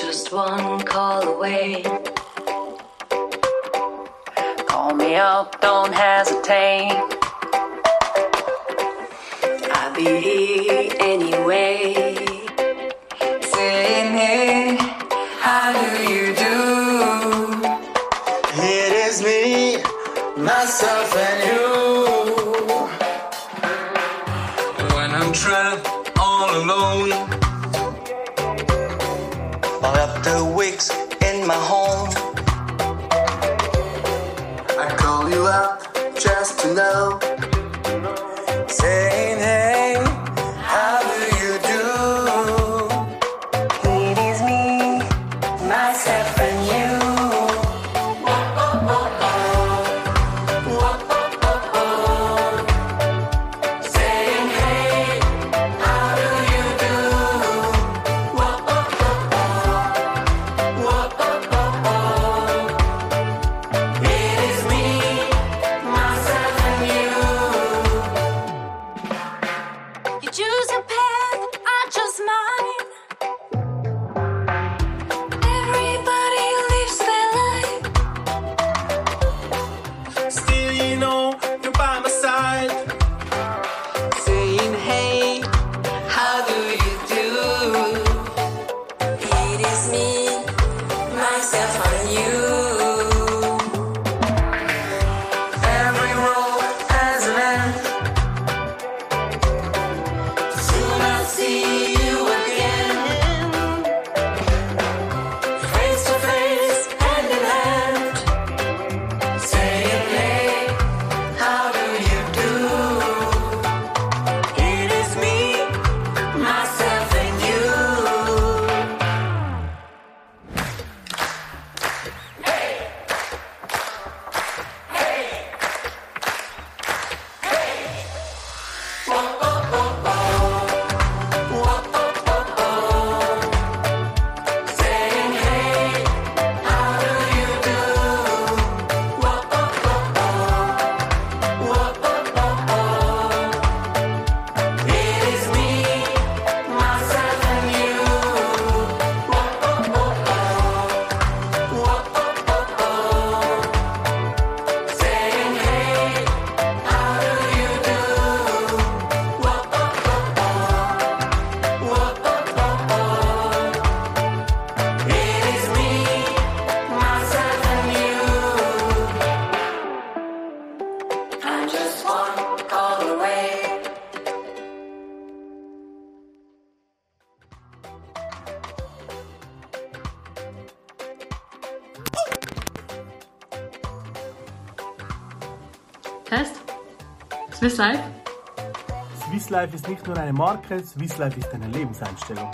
just one call away. Call me up, don't hesitate. I'll be here anyway. Saying, hey, how do you do? It is me, myself, and you. just to know. Say myself on you. Test. Swiss Life. Swiss Life ist nicht nur eine Marke, Swiss Life ist eine Lebenseinstellung.